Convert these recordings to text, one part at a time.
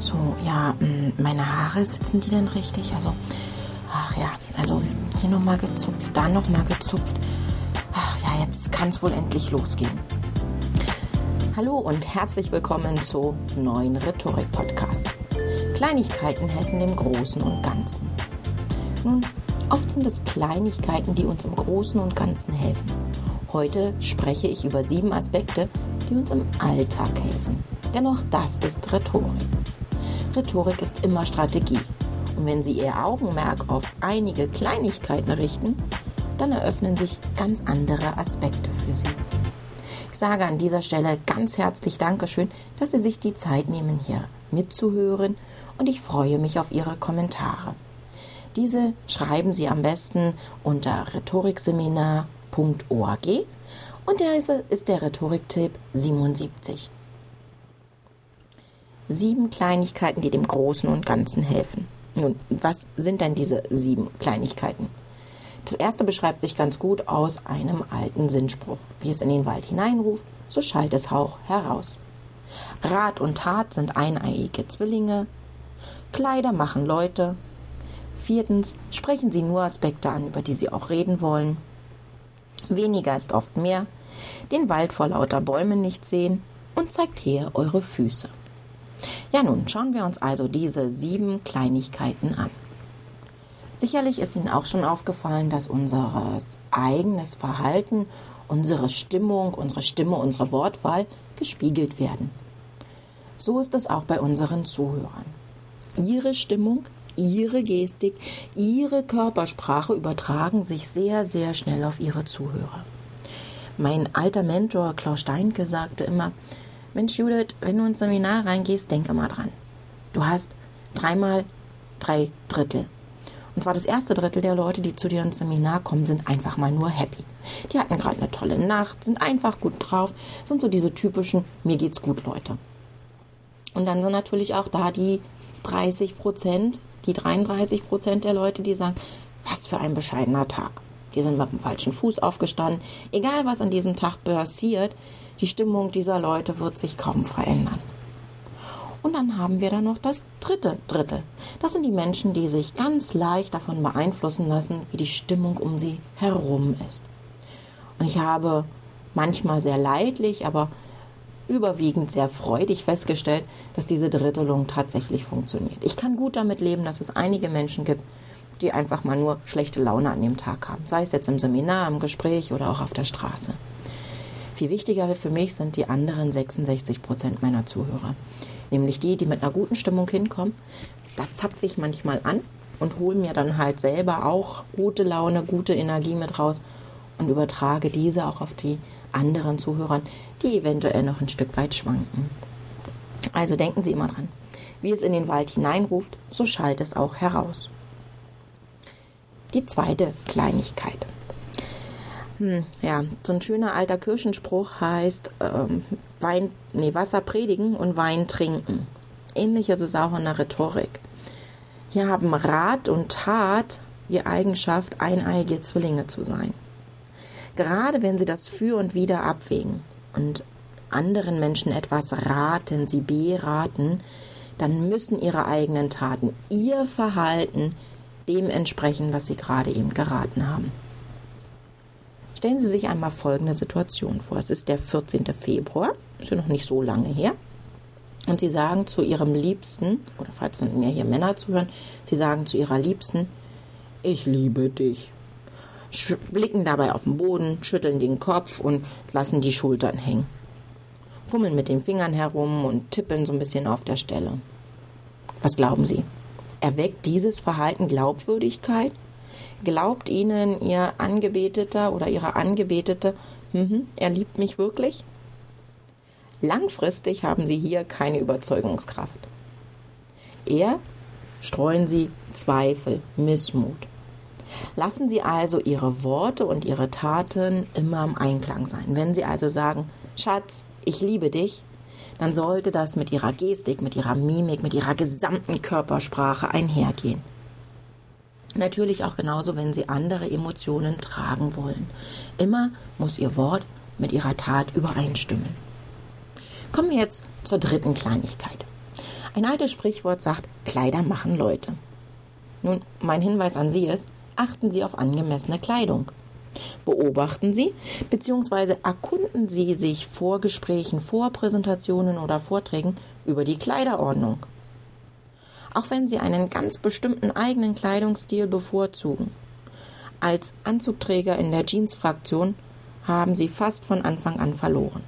So, ja, mm, meine Haare sitzen die denn richtig? Also, ach ja, also hier nochmal gezupft, da nochmal gezupft. Ach ja, jetzt kann es wohl endlich losgehen. Hallo und herzlich willkommen zu neuen Rhetorik-Podcast. Kleinigkeiten helfen dem Großen und Ganzen. Nun, oft sind es Kleinigkeiten, die uns im Großen und Ganzen helfen. Heute spreche ich über sieben Aspekte, die uns im Alltag helfen. Denn auch das ist Rhetorik. Rhetorik ist immer Strategie. Und wenn Sie Ihr Augenmerk auf einige Kleinigkeiten richten, dann eröffnen sich ganz andere Aspekte für Sie. Ich sage an dieser Stelle ganz herzlich Dankeschön, dass Sie sich die Zeit nehmen, hier mitzuhören und ich freue mich auf Ihre Kommentare. Diese schreiben Sie am besten unter rhetorikseminar.org und der ist der Rhetoriktipp 77 sieben Kleinigkeiten, die dem Großen und Ganzen helfen. Nun, was sind denn diese sieben Kleinigkeiten? Das erste beschreibt sich ganz gut aus einem alten Sinnspruch. Wie es in den Wald hineinruft, so schallt es Hauch heraus. Rat und Tat sind eineiige Zwillinge. Kleider machen Leute. Viertens, sprechen Sie nur Aspekte an, über die Sie auch reden wollen. Weniger ist oft mehr. Den Wald vor lauter Bäumen nicht sehen und zeigt her eure Füße. Ja nun, schauen wir uns also diese sieben Kleinigkeiten an. Sicherlich ist Ihnen auch schon aufgefallen, dass unser eigenes Verhalten, unsere Stimmung, unsere Stimme, unsere Wortwahl gespiegelt werden. So ist es auch bei unseren Zuhörern. Ihre Stimmung, ihre Gestik, ihre Körpersprache übertragen sich sehr, sehr schnell auf ihre Zuhörer. Mein alter Mentor Klaus Steinke sagte immer, Mensch, Judith, wenn du ins Seminar reingehst, denk immer dran. Du hast dreimal drei Drittel. Und zwar das erste Drittel der Leute, die zu dir ins Seminar kommen, sind einfach mal nur happy. Die hatten gerade eine tolle Nacht, sind einfach gut drauf, sind so diese typischen Mir geht's gut Leute. Und dann sind natürlich auch da die 30 Prozent, die 33 Prozent der Leute, die sagen, was für ein bescheidener Tag. Die sind mit dem falschen Fuß aufgestanden. Egal was an diesem Tag passiert, die Stimmung dieser Leute wird sich kaum verändern. Und dann haben wir da noch das dritte Drittel. Das sind die Menschen, die sich ganz leicht davon beeinflussen lassen, wie die Stimmung um sie herum ist. Und ich habe manchmal sehr leidlich, aber überwiegend sehr freudig festgestellt, dass diese Drittelung tatsächlich funktioniert. Ich kann gut damit leben, dass es einige Menschen gibt, die einfach mal nur schlechte Laune an dem Tag haben. Sei es jetzt im Seminar, im Gespräch oder auch auf der Straße. Viel wichtiger für mich sind die anderen 66 Prozent meiner Zuhörer. Nämlich die, die mit einer guten Stimmung hinkommen. Da zapfe ich manchmal an und hole mir dann halt selber auch gute Laune, gute Energie mit raus und übertrage diese auch auf die anderen Zuhörer, die eventuell noch ein Stück weit schwanken. Also denken Sie immer dran. Wie es in den Wald hineinruft, so schallt es auch heraus. Die zweite Kleinigkeit. Hm, ja, so ein schöner alter Kirchenspruch heißt ähm, Wein, nee, Wasser predigen und Wein trinken. Ähnlich ist es auch in der Rhetorik. Hier haben Rat und Tat die Eigenschaft, eineige Zwillinge zu sein. Gerade wenn sie das für und wider abwägen und anderen Menschen etwas raten, sie beraten, dann müssen ihre eigenen Taten, ihr Verhalten dem entsprechen, was sie gerade eben geraten haben. Stellen Sie sich einmal folgende Situation vor. Es ist der 14. Februar, ist ja noch nicht so lange her. Und Sie sagen zu Ihrem Liebsten, oder falls mir hier Männer zuhören, Sie sagen zu Ihrer Liebsten, ich liebe dich. Blicken dabei auf den Boden, schütteln den Kopf und lassen die Schultern hängen. Fummeln mit den Fingern herum und tippeln so ein bisschen auf der Stelle. Was glauben Sie? Erweckt dieses Verhalten Glaubwürdigkeit Glaubt Ihnen Ihr Angebeteter oder Ihre Angebetete, mhm, er liebt mich wirklich? Langfristig haben Sie hier keine Überzeugungskraft. Eher streuen Sie Zweifel, Missmut. Lassen Sie also Ihre Worte und Ihre Taten immer im Einklang sein. Wenn Sie also sagen, Schatz, ich liebe dich, dann sollte das mit Ihrer Gestik, mit Ihrer Mimik, mit Ihrer gesamten Körpersprache einhergehen. Natürlich auch genauso, wenn Sie andere Emotionen tragen wollen. Immer muss Ihr Wort mit Ihrer Tat übereinstimmen. Kommen wir jetzt zur dritten Kleinigkeit. Ein altes Sprichwort sagt, Kleider machen Leute. Nun, mein Hinweis an Sie ist, achten Sie auf angemessene Kleidung. Beobachten Sie bzw. erkunden Sie sich vor Gesprächen, vor Präsentationen oder Vorträgen über die Kleiderordnung. Auch wenn Sie einen ganz bestimmten eigenen Kleidungsstil bevorzugen. Als Anzugträger in der Jeans-Fraktion haben Sie fast von Anfang an verloren.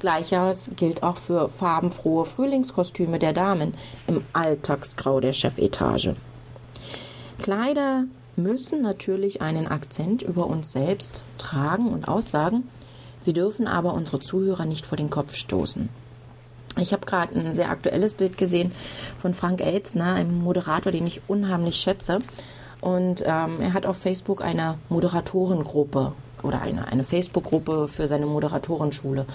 Gleiches gilt auch für farbenfrohe Frühlingskostüme der Damen im Alltagsgrau der Chefetage. Kleider müssen natürlich einen Akzent über uns selbst tragen und aussagen. Sie dürfen aber unsere Zuhörer nicht vor den Kopf stoßen. Ich habe gerade ein sehr aktuelles Bild gesehen von Frank Elzner, einem Moderator, den ich unheimlich schätze. Und ähm, er hat auf Facebook eine Moderatorengruppe oder eine, eine Facebook-Gruppe für seine Moderatorenschule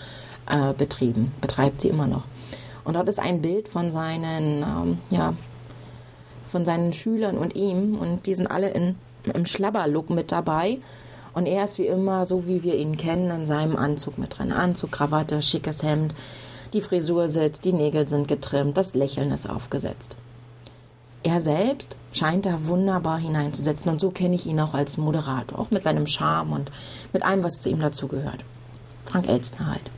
äh, betrieben, betreibt sie immer noch. Und dort ist ein Bild von seinen ähm, ja, von seinen Schülern und ihm und die sind alle in, im Schlabberlook mit dabei. Und er ist wie immer, so wie wir ihn kennen, in seinem Anzug mit drin. Anzug, Krawatte, schickes Hemd, die Frisur sitzt, die Nägel sind getrimmt, das Lächeln ist aufgesetzt. Er selbst scheint da wunderbar hineinzusetzen und so kenne ich ihn auch als Moderator, auch mit seinem Charme und mit allem, was zu ihm dazugehört. Frank Elstner halt.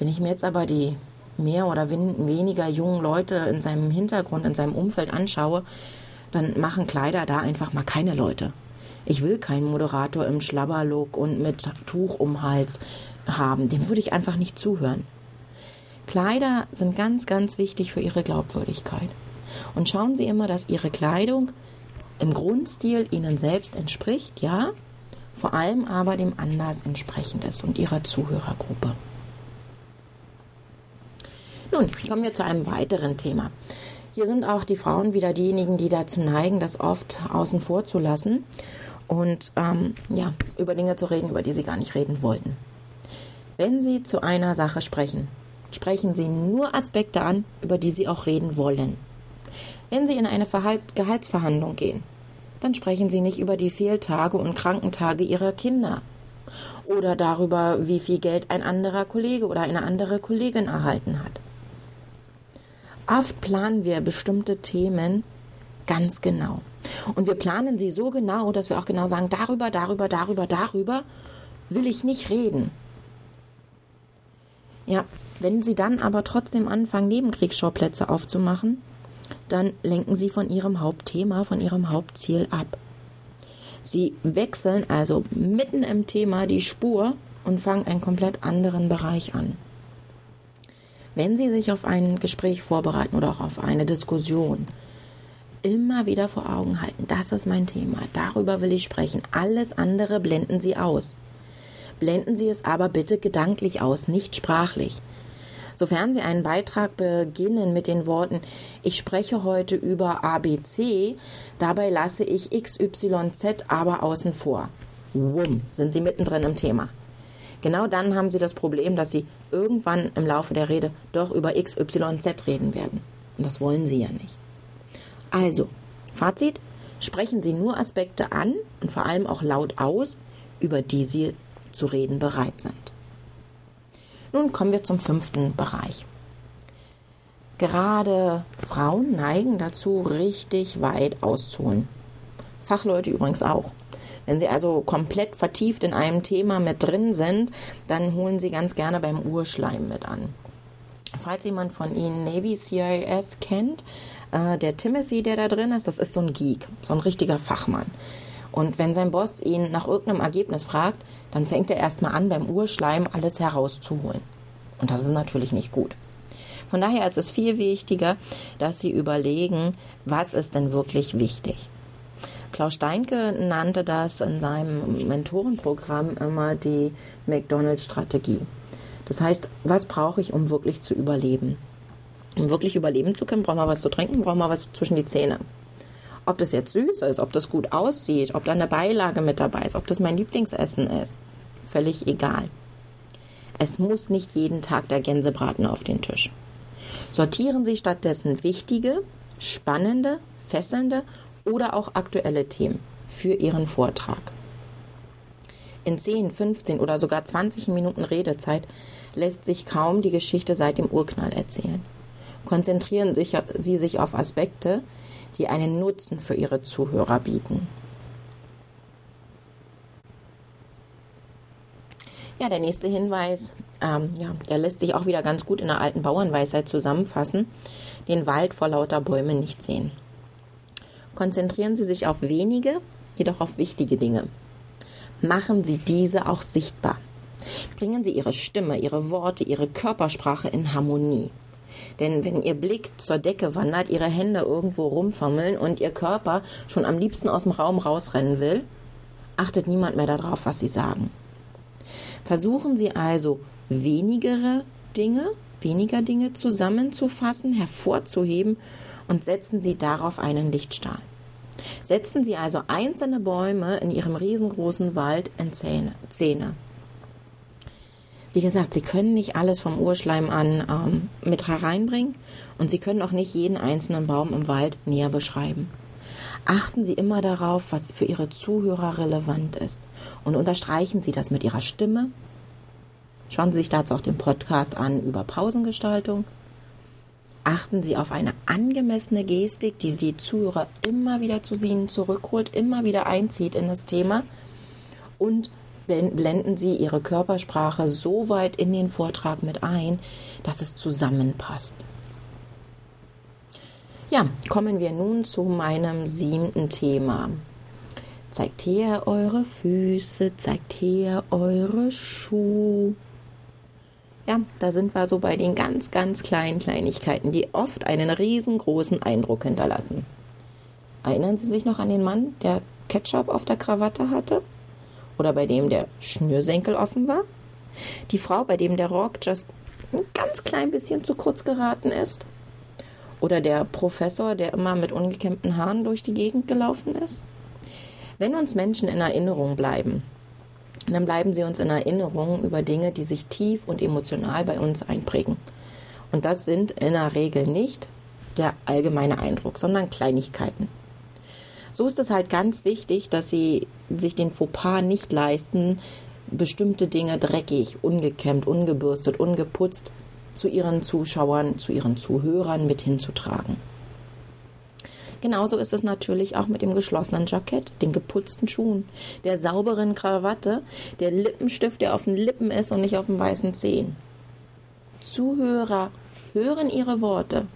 Wenn ich mir jetzt aber die mehr oder weniger jungen Leute in seinem Hintergrund, in seinem Umfeld anschaue, dann machen Kleider da einfach mal keine Leute. Ich will keinen Moderator im Schlabberlook und mit Tuch um Hals haben. Dem würde ich einfach nicht zuhören. Kleider sind ganz, ganz wichtig für ihre Glaubwürdigkeit. Und schauen Sie immer, dass Ihre Kleidung im Grundstil Ihnen selbst entspricht, ja, vor allem aber dem Anlass entsprechend ist und Ihrer Zuhörergruppe. Nun, kommen wir zu einem weiteren Thema. Hier sind auch die Frauen wieder diejenigen, die dazu neigen, das oft außen vor zu lassen und ähm, ja, über Dinge zu reden, über die sie gar nicht reden wollten. Wenn Sie zu einer Sache sprechen, sprechen Sie nur Aspekte an, über die Sie auch reden wollen. Wenn Sie in eine Verhalt Gehaltsverhandlung gehen, dann sprechen Sie nicht über die Fehltage und Krankentage Ihrer Kinder oder darüber, wie viel Geld ein anderer Kollege oder eine andere Kollegin erhalten hat. Oft planen wir bestimmte Themen ganz genau. Und wir planen sie so genau, dass wir auch genau sagen, darüber, darüber, darüber, darüber will ich nicht reden. Ja, wenn Sie dann aber trotzdem anfangen, Nebenkriegsschauplätze aufzumachen, dann lenken Sie von Ihrem Hauptthema, von Ihrem Hauptziel ab. Sie wechseln also mitten im Thema die Spur und fangen einen komplett anderen Bereich an. Wenn Sie sich auf ein Gespräch vorbereiten oder auch auf eine Diskussion, immer wieder vor Augen halten, das ist mein Thema, darüber will ich sprechen. Alles andere blenden Sie aus. Blenden Sie es aber bitte gedanklich aus, nicht sprachlich. Sofern Sie einen Beitrag beginnen mit den Worten Ich spreche heute über ABC, dabei lasse ich XYZ aber außen vor. Wumm, sind Sie mittendrin im Thema. Genau dann haben Sie das Problem, dass Sie irgendwann im Laufe der Rede doch über XYZ reden werden. Und das wollen Sie ja nicht. Also, Fazit, sprechen Sie nur Aspekte an und vor allem auch laut aus, über die Sie zu reden bereit sind. Nun kommen wir zum fünften Bereich. Gerade Frauen neigen dazu, richtig weit auszuholen. Fachleute übrigens auch. Wenn Sie also komplett vertieft in einem Thema mit drin sind, dann holen Sie ganz gerne beim Urschleim mit an. Falls jemand von Ihnen Navy CIS kennt, äh, der Timothy, der da drin ist, das ist so ein Geek, so ein richtiger Fachmann. Und wenn sein Boss ihn nach irgendeinem Ergebnis fragt, dann fängt er erstmal an, beim Urschleim alles herauszuholen. Und das ist natürlich nicht gut. Von daher ist es viel wichtiger, dass Sie überlegen, was ist denn wirklich wichtig. Klaus Steinke nannte das in seinem Mentorenprogramm immer die McDonald's-Strategie. Das heißt, was brauche ich, um wirklich zu überleben? Um wirklich überleben zu können, brauchen wir was zu trinken, brauchen wir was zwischen die Zähne. Ob das jetzt süß ist, ob das gut aussieht, ob da eine Beilage mit dabei ist, ob das mein Lieblingsessen ist, völlig egal. Es muss nicht jeden Tag der Gänsebraten auf den Tisch. Sortieren Sie stattdessen wichtige, spannende, fesselnde oder auch aktuelle Themen für Ihren Vortrag. In 10, 15 oder sogar 20 Minuten Redezeit lässt sich kaum die Geschichte seit dem Urknall erzählen. Konzentrieren sich, Sie sich auf Aspekte, die einen Nutzen für Ihre Zuhörer bieten. Ja, der nächste Hinweis, ähm, ja, der lässt sich auch wieder ganz gut in der alten Bauernweisheit zusammenfassen. Den Wald vor lauter Bäumen nicht sehen. Konzentrieren Sie sich auf wenige, jedoch auf wichtige Dinge. Machen Sie diese auch sichtbar. Bringen Sie Ihre Stimme, Ihre Worte, Ihre Körpersprache in Harmonie. Denn wenn Ihr Blick zur Decke wandert, Ihre Hände irgendwo rumfummeln und Ihr Körper schon am liebsten aus dem Raum rausrennen will, achtet niemand mehr darauf, was Sie sagen. Versuchen Sie also wenigere Dinge, weniger Dinge zusammenzufassen, hervorzuheben und setzen Sie darauf einen Lichtstrahl. Setzen Sie also einzelne Bäume in Ihrem riesengroßen Wald in Szene. Wie gesagt, Sie können nicht alles vom Urschleim an ähm, mit hereinbringen und Sie können auch nicht jeden einzelnen Baum im Wald näher beschreiben. Achten Sie immer darauf, was für Ihre Zuhörer relevant ist und unterstreichen Sie das mit Ihrer Stimme. Schauen Sie sich dazu auch den Podcast an über Pausengestaltung. Achten Sie auf eine angemessene Gestik, die die Zuhörer immer wieder zu Ihnen zurückholt, immer wieder einzieht in das Thema und blenden Sie Ihre Körpersprache so weit in den Vortrag mit ein, dass es zusammenpasst. Ja, kommen wir nun zu meinem siebten Thema. Zeigt her eure Füße, zeigt her eure Schuhe. Ja, da sind wir so bei den ganz, ganz kleinen Kleinigkeiten, die oft einen riesengroßen Eindruck hinterlassen. Erinnern Sie sich noch an den Mann, der Ketchup auf der Krawatte hatte? Oder bei dem der Schnürsenkel offen war? Die Frau, bei dem der Rock just ein ganz klein bisschen zu kurz geraten ist? Oder der Professor, der immer mit ungekämmten Haaren durch die Gegend gelaufen ist? Wenn uns Menschen in Erinnerung bleiben, dann bleiben sie uns in Erinnerung über Dinge, die sich tief und emotional bei uns einprägen. Und das sind in der Regel nicht der allgemeine Eindruck, sondern Kleinigkeiten. So ist es halt ganz wichtig, dass sie sich den Fauxpas nicht leisten, bestimmte Dinge dreckig, ungekämmt, ungebürstet, ungeputzt zu ihren Zuschauern, zu ihren Zuhörern mit hinzutragen. Genauso ist es natürlich auch mit dem geschlossenen Jackett, den geputzten Schuhen, der sauberen Krawatte, der Lippenstift, der auf den Lippen ist und nicht auf den weißen Zehen. Zuhörer hören ihre Worte,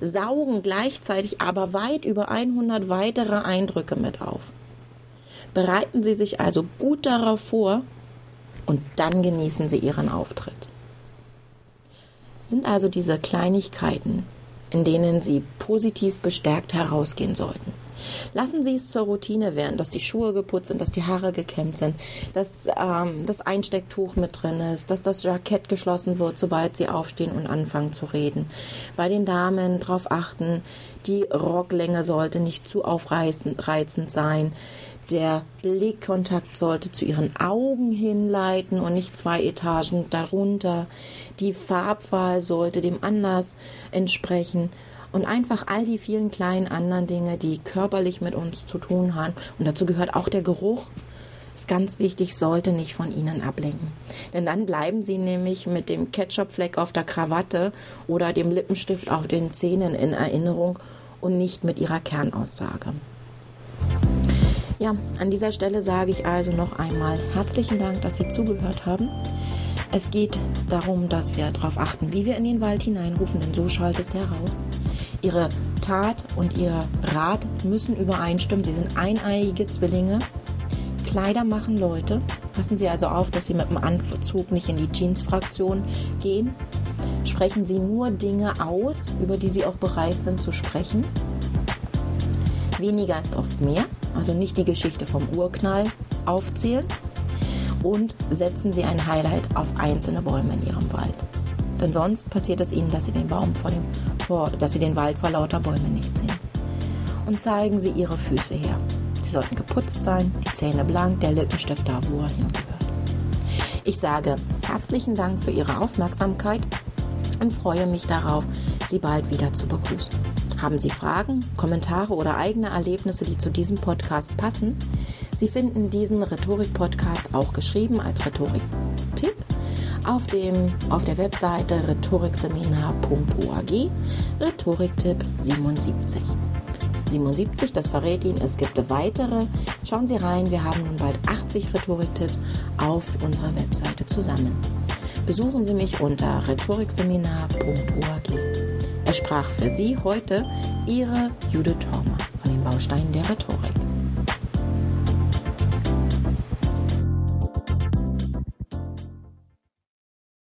saugen gleichzeitig aber weit über 100 weitere Eindrücke mit auf. Bereiten Sie sich also gut darauf vor und dann genießen Sie Ihren Auftritt sind also diese Kleinigkeiten, in denen Sie positiv bestärkt herausgehen sollten. Lassen Sie es zur Routine werden, dass die Schuhe geputzt sind, dass die Haare gekämmt sind, dass ähm, das Einstecktuch mit drin ist, dass das Jackett geschlossen wird, sobald Sie aufstehen und anfangen zu reden. Bei den Damen darauf achten, die Rocklänge sollte nicht zu aufreizend sein. Der Blickkontakt sollte zu ihren Augen hinleiten und nicht zwei Etagen darunter. Die Farbwahl sollte dem Anlass entsprechen und einfach all die vielen kleinen anderen Dinge, die körperlich mit uns zu tun haben. Und dazu gehört auch der Geruch. Ist ganz wichtig, sollte nicht von Ihnen ablenken. Denn dann bleiben Sie nämlich mit dem Ketchupfleck auf der Krawatte oder dem Lippenstift auf den Zähnen in Erinnerung und nicht mit Ihrer Kernaussage. Ja, an dieser Stelle sage ich also noch einmal herzlichen Dank, dass Sie zugehört haben. Es geht darum, dass wir darauf achten, wie wir in den Wald hineinrufen, denn so schallt es heraus. Ihre Tat und Ihr Rat müssen übereinstimmen. Sie sind eineiige Zwillinge. Kleider machen Leute. Passen Sie also auf, dass Sie mit dem Anzug nicht in die Jeans-Fraktion gehen. Sprechen Sie nur Dinge aus, über die Sie auch bereit sind zu sprechen. Weniger ist oft mehr, also nicht die Geschichte vom Urknall aufzählen und setzen Sie ein Highlight auf einzelne Bäume in Ihrem Wald. Denn sonst passiert es Ihnen, dass Sie den Baum vor dem, vor, dass Sie den Wald vor lauter Bäumen nicht sehen. Und zeigen Sie Ihre Füße her. Sie sollten geputzt sein, die Zähne blank, der Lippenstift da, wo er hingehört. Ich sage herzlichen Dank für Ihre Aufmerksamkeit und freue mich darauf, Sie bald wieder zu begrüßen. Haben Sie Fragen, Kommentare oder eigene Erlebnisse, die zu diesem Podcast passen? Sie finden diesen Rhetorik-Podcast auch geschrieben als Rhetorik-Tipp auf, auf der Webseite rhetorikseminar.org Rhetoriktipp 77. 77, das verrät Ihnen, es gibt weitere. Schauen Sie rein, wir haben nun bald 80 Rhetoriktipps auf unserer Webseite zusammen. Besuchen Sie mich unter rhetorikseminar.org. Es sprach für Sie heute Ihre Judith Thormer von den Bausteinen der Rhetorik.